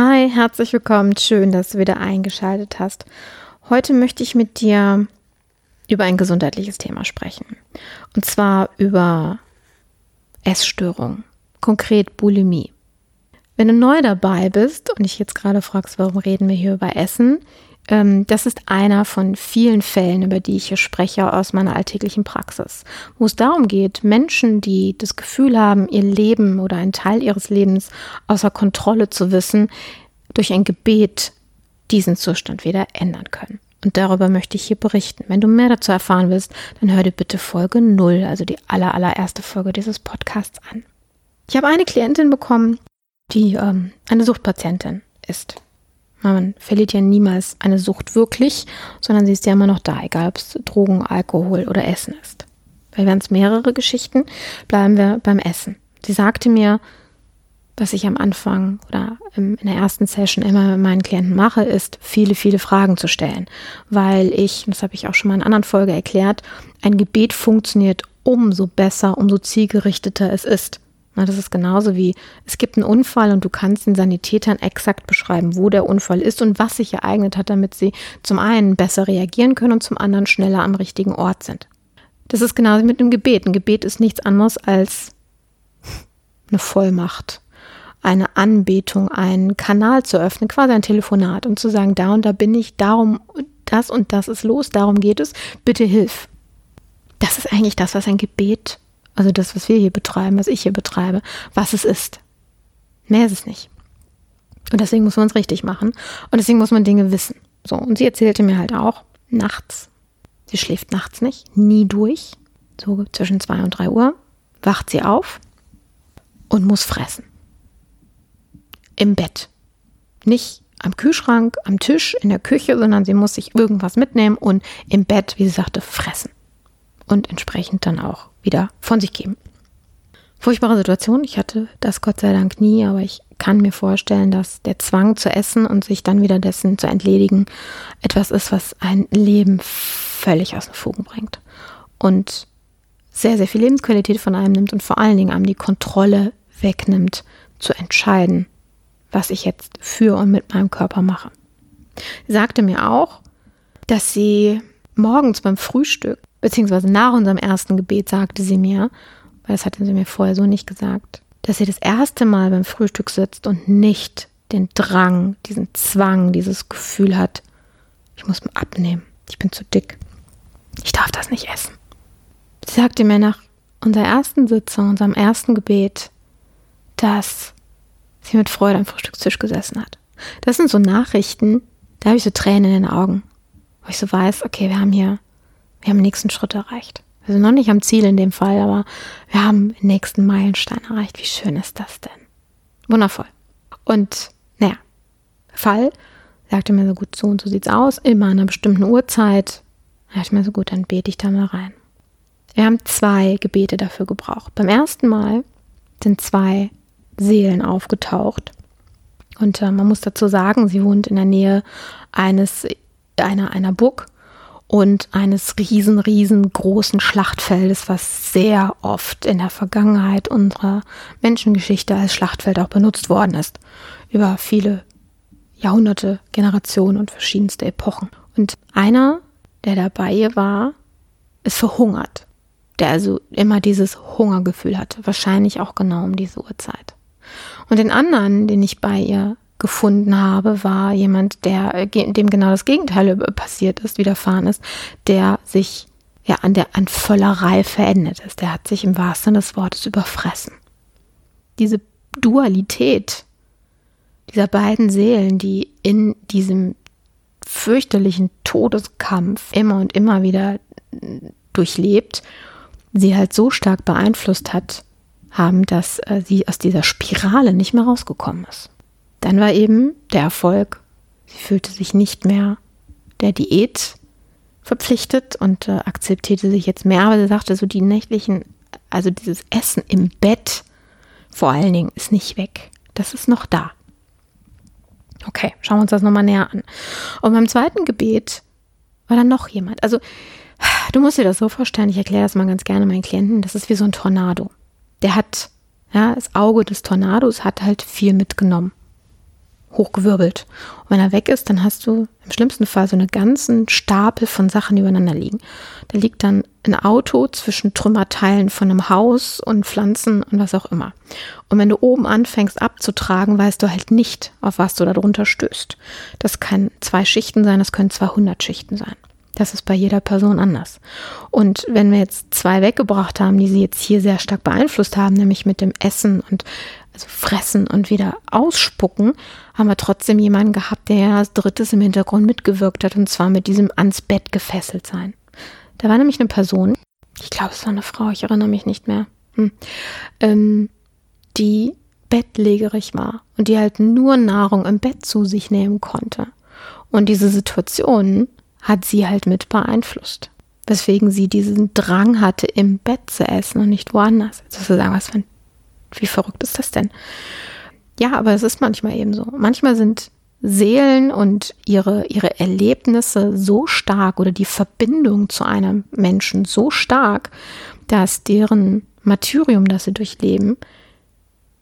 Hi, herzlich willkommen. Schön, dass du wieder eingeschaltet hast. Heute möchte ich mit dir über ein gesundheitliches Thema sprechen. Und zwar über Essstörung, konkret Bulimie. Wenn du neu dabei bist und dich jetzt gerade fragst, warum reden wir hier über Essen, das ist einer von vielen Fällen, über die ich hier spreche aus meiner alltäglichen Praxis, wo es darum geht, Menschen, die das Gefühl haben, ihr Leben oder einen Teil ihres Lebens außer Kontrolle zu wissen, durch ein Gebet diesen Zustand wieder ändern können. Und darüber möchte ich hier berichten. Wenn du mehr dazu erfahren willst, dann hör dir bitte Folge 0, also die aller, allererste Folge dieses Podcasts an. Ich habe eine Klientin bekommen, die ähm, eine Suchtpatientin ist. Man verliert ja niemals eine Sucht wirklich, sondern sie ist ja immer noch da, egal ob es Drogen, Alkohol oder Essen ist. Weil wären es mehrere Geschichten, bleiben wir beim Essen. Sie sagte mir, was ich am Anfang oder in der ersten Session immer mit meinen Klienten mache, ist, viele, viele Fragen zu stellen. Weil ich, das habe ich auch schon mal in einer anderen Folge erklärt, ein Gebet funktioniert umso besser, umso zielgerichteter es ist. Na, das ist genauso wie, es gibt einen Unfall und du kannst den Sanitätern exakt beschreiben, wo der Unfall ist und was sich ereignet hat, damit sie zum einen besser reagieren können und zum anderen schneller am richtigen Ort sind. Das ist genauso mit einem Gebet. Ein Gebet ist nichts anderes als eine Vollmacht, eine Anbetung, einen Kanal zu öffnen, quasi ein Telefonat und zu sagen, da und da bin ich, darum, das und das ist los, darum geht es, bitte hilf. Das ist eigentlich das, was ein Gebet also das, was wir hier betreiben, was ich hier betreibe, was es ist. Mehr ist es nicht. Und deswegen muss man es richtig machen. Und deswegen muss man Dinge wissen. So, und sie erzählte mir halt auch, nachts, sie schläft nachts nicht, nie durch, so zwischen zwei und drei Uhr, wacht sie auf und muss fressen. Im Bett. Nicht am Kühlschrank, am Tisch, in der Küche, sondern sie muss sich irgendwas mitnehmen und im Bett, wie sie sagte, fressen. Und entsprechend dann auch wieder von sich geben. Furchtbare Situation. Ich hatte das Gott sei Dank nie, aber ich kann mir vorstellen, dass der Zwang zu essen und sich dann wieder dessen zu entledigen etwas ist, was ein Leben völlig aus den Fugen bringt. Und sehr, sehr viel Lebensqualität von einem nimmt und vor allen Dingen einem die Kontrolle wegnimmt, zu entscheiden, was ich jetzt für und mit meinem Körper mache. Sie sagte mir auch, dass sie morgens beim Frühstück beziehungsweise nach unserem ersten Gebet sagte sie mir, weil das hatte sie mir vorher so nicht gesagt, dass sie das erste Mal beim Frühstück sitzt und nicht den Drang, diesen Zwang, dieses Gefühl hat, ich muss abnehmen, ich bin zu dick, ich darf das nicht essen. Sie sagte mir nach unserer ersten Sitzung, unserem ersten Gebet, dass sie mit Freude am Frühstückstisch gesessen hat. Das sind so Nachrichten, da habe ich so Tränen in den Augen, wo ich so weiß, okay, wir haben hier wir haben den nächsten Schritt erreicht. Wir sind noch nicht am Ziel in dem Fall, aber wir haben den nächsten Meilenstein erreicht. Wie schön ist das denn? Wundervoll. Und naja, Fall sagte mir so gut, so und so sieht's aus, immer an einer bestimmten Uhrzeit. Da dachte ich mir so gut, dann bete ich da mal rein. Wir haben zwei Gebete dafür gebraucht. Beim ersten Mal sind zwei Seelen aufgetaucht. Und äh, man muss dazu sagen, sie wohnt in der Nähe eines, einer, einer Burg und eines riesen, riesengroßen Schlachtfeldes, was sehr oft in der Vergangenheit unserer Menschengeschichte als Schlachtfeld auch benutzt worden ist. Über viele Jahrhunderte, Generationen und verschiedenste Epochen. Und einer, der dabei war, ist verhungert. Der also immer dieses Hungergefühl hatte. Wahrscheinlich auch genau um diese Uhrzeit. Und den anderen, den ich bei ihr gefunden habe, war jemand, der äh, dem genau das Gegenteil passiert ist, widerfahren ist, der sich ja an der an Völlerei verendet ist. Der hat sich im wahrsten Sinne des Wortes überfressen. Diese Dualität dieser beiden Seelen, die in diesem fürchterlichen Todeskampf immer und immer wieder durchlebt, sie halt so stark beeinflusst hat, haben, dass äh, sie aus dieser Spirale nicht mehr rausgekommen ist. Dann war eben der Erfolg, sie fühlte sich nicht mehr der Diät verpflichtet und äh, akzeptierte sich jetzt mehr, aber sie sagte so, die nächtlichen, also dieses Essen im Bett vor allen Dingen ist nicht weg. Das ist noch da. Okay, schauen wir uns das nochmal näher an. Und beim zweiten Gebet war dann noch jemand. Also, du musst dir das so vorstellen, ich erkläre das mal ganz gerne meinen Klienten, das ist wie so ein Tornado. Der hat, ja, das Auge des Tornados hat halt viel mitgenommen hochgewirbelt. Und wenn er weg ist, dann hast du im schlimmsten Fall so einen ganzen Stapel von Sachen übereinander liegen. Da liegt dann ein Auto zwischen Trümmerteilen von einem Haus und Pflanzen und was auch immer. Und wenn du oben anfängst abzutragen, weißt du halt nicht, auf was du da drunter stößt. Das kann zwei Schichten sein, das können 200 Schichten sein. Das ist bei jeder Person anders. Und wenn wir jetzt zwei weggebracht haben, die sie jetzt hier sehr stark beeinflusst haben, nämlich mit dem Essen und also fressen und wieder ausspucken, haben wir trotzdem jemanden gehabt, der als drittes im Hintergrund mitgewirkt hat und zwar mit diesem ans Bett gefesselt sein. Da war nämlich eine Person, ich glaube, es war eine Frau, ich erinnere mich nicht mehr, hm, ähm, die bettlägerig war und die halt nur Nahrung im Bett zu sich nehmen konnte. Und diese Situation hat sie halt mit beeinflusst. Weswegen sie diesen Drang hatte, im Bett zu essen und nicht woanders. Also zu was für ein, wie verrückt ist das denn? Ja, aber es ist manchmal eben so. Manchmal sind Seelen und ihre, ihre Erlebnisse so stark oder die Verbindung zu einem Menschen so stark, dass deren Martyrium, das sie durchleben,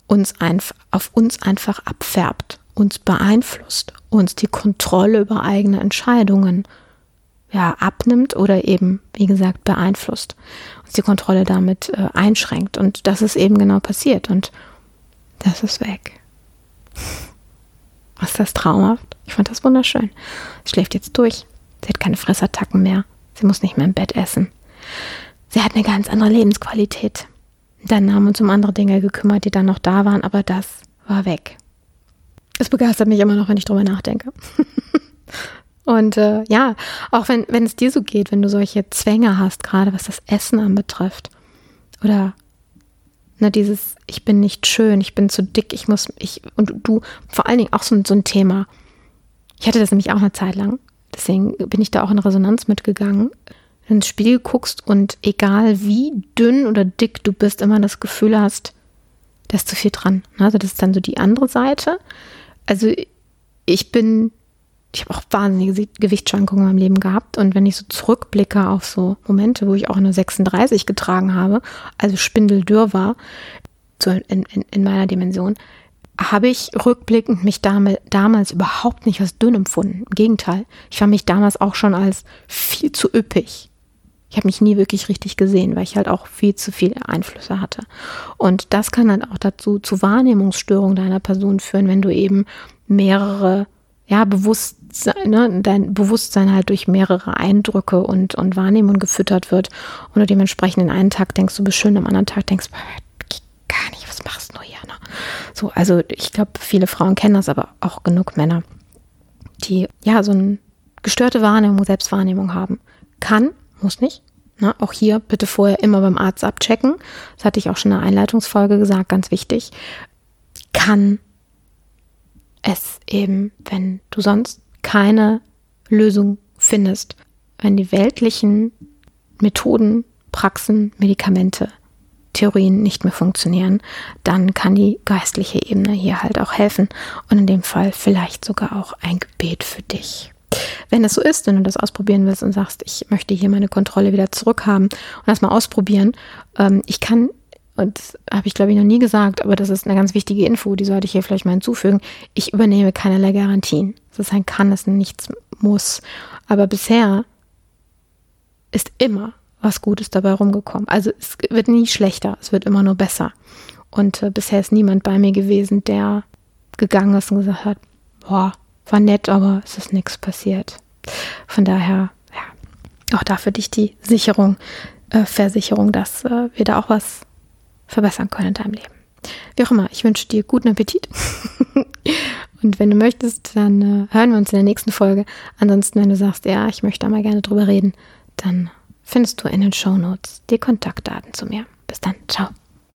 uns einfach, auf uns einfach abfärbt, uns beeinflusst, uns die Kontrolle über eigene Entscheidungen ja, abnimmt oder eben, wie gesagt, beeinflusst, uns die Kontrolle damit äh, einschränkt. Und das ist eben genau passiert und das ist weg. Was ist das traumhaft? Ich fand das wunderschön. Sie schläft jetzt durch. Sie hat keine Fressattacken mehr. Sie muss nicht mehr im Bett essen. Sie hat eine ganz andere Lebensqualität. Dann haben wir uns um andere Dinge gekümmert, die dann noch da waren, aber das war weg. Es begeistert mich immer noch, wenn ich drüber nachdenke. Und äh, ja, auch wenn, wenn es dir so geht, wenn du solche Zwänge hast, gerade was das Essen anbetrifft. Oder na, dieses, ich bin nicht schön, ich bin zu dick, ich muss, ich, und du, vor allen Dingen auch so, so ein Thema. Ich hatte das nämlich auch eine Zeit lang. Deswegen bin ich da auch in Resonanz mitgegangen. Wenn du ins Spiel guckst und egal wie dünn oder dick du bist, immer das Gefühl hast, da ist zu viel dran. Also das ist dann so die andere Seite. Also ich bin ich habe auch wahnsinnige Gewichtsschwankungen in meinem Leben gehabt. Und wenn ich so zurückblicke auf so Momente, wo ich auch eine 36 getragen habe, also spindeldürr war, so in, in, in meiner Dimension, habe ich rückblickend mich damals, damals überhaupt nicht als dünn empfunden. Im Gegenteil, ich fand mich damals auch schon als viel zu üppig. Ich habe mich nie wirklich richtig gesehen, weil ich halt auch viel zu viele Einflüsse hatte. Und das kann dann auch dazu zu Wahrnehmungsstörungen deiner Person führen, wenn du eben mehrere ja, Bewusstsein, ne, dein Bewusstsein halt durch mehrere Eindrücke und, und Wahrnehmungen gefüttert wird und du dementsprechend in einen Tag denkst, du bist schön, am anderen Tag denkst, gar nicht, was machst du hier? Ne? So, also ich glaube, viele Frauen kennen das, aber auch genug Männer, die ja so eine gestörte Wahrnehmung, Selbstwahrnehmung haben. Kann, muss nicht. Ne? Auch hier bitte vorher immer beim Arzt abchecken. Das hatte ich auch schon in der Einleitungsfolge gesagt, ganz wichtig. Kann es eben, wenn du sonst keine Lösung findest, wenn die weltlichen Methoden, Praxen, Medikamente, Theorien nicht mehr funktionieren, dann kann die geistliche Ebene hier halt auch helfen und in dem Fall vielleicht sogar auch ein Gebet für dich. Wenn das so ist, wenn du das ausprobieren willst und sagst, ich möchte hier meine Kontrolle wieder zurückhaben und das mal ausprobieren, ähm, ich kann und das habe ich glaube ich noch nie gesagt, aber das ist eine ganz wichtige Info, die sollte ich hier vielleicht mal hinzufügen. Ich übernehme keinerlei Garantien. Das ist ein kann, es nichts muss. Aber bisher ist immer was Gutes dabei rumgekommen. Also es wird nie schlechter, es wird immer nur besser. Und äh, bisher ist niemand bei mir gewesen, der gegangen ist und gesagt hat, boah, war nett, aber es ist nichts passiert. Von daher, ja, auch da für dich die Sicherung, äh, Versicherung, dass äh, wir da auch was verbessern können in deinem Leben. Wie auch immer, ich wünsche dir guten Appetit. Und wenn du möchtest, dann äh, hören wir uns in der nächsten Folge. Ansonsten, wenn du sagst, ja, ich möchte da mal gerne drüber reden, dann findest du in den Show Notes die Kontaktdaten zu mir. Bis dann, ciao.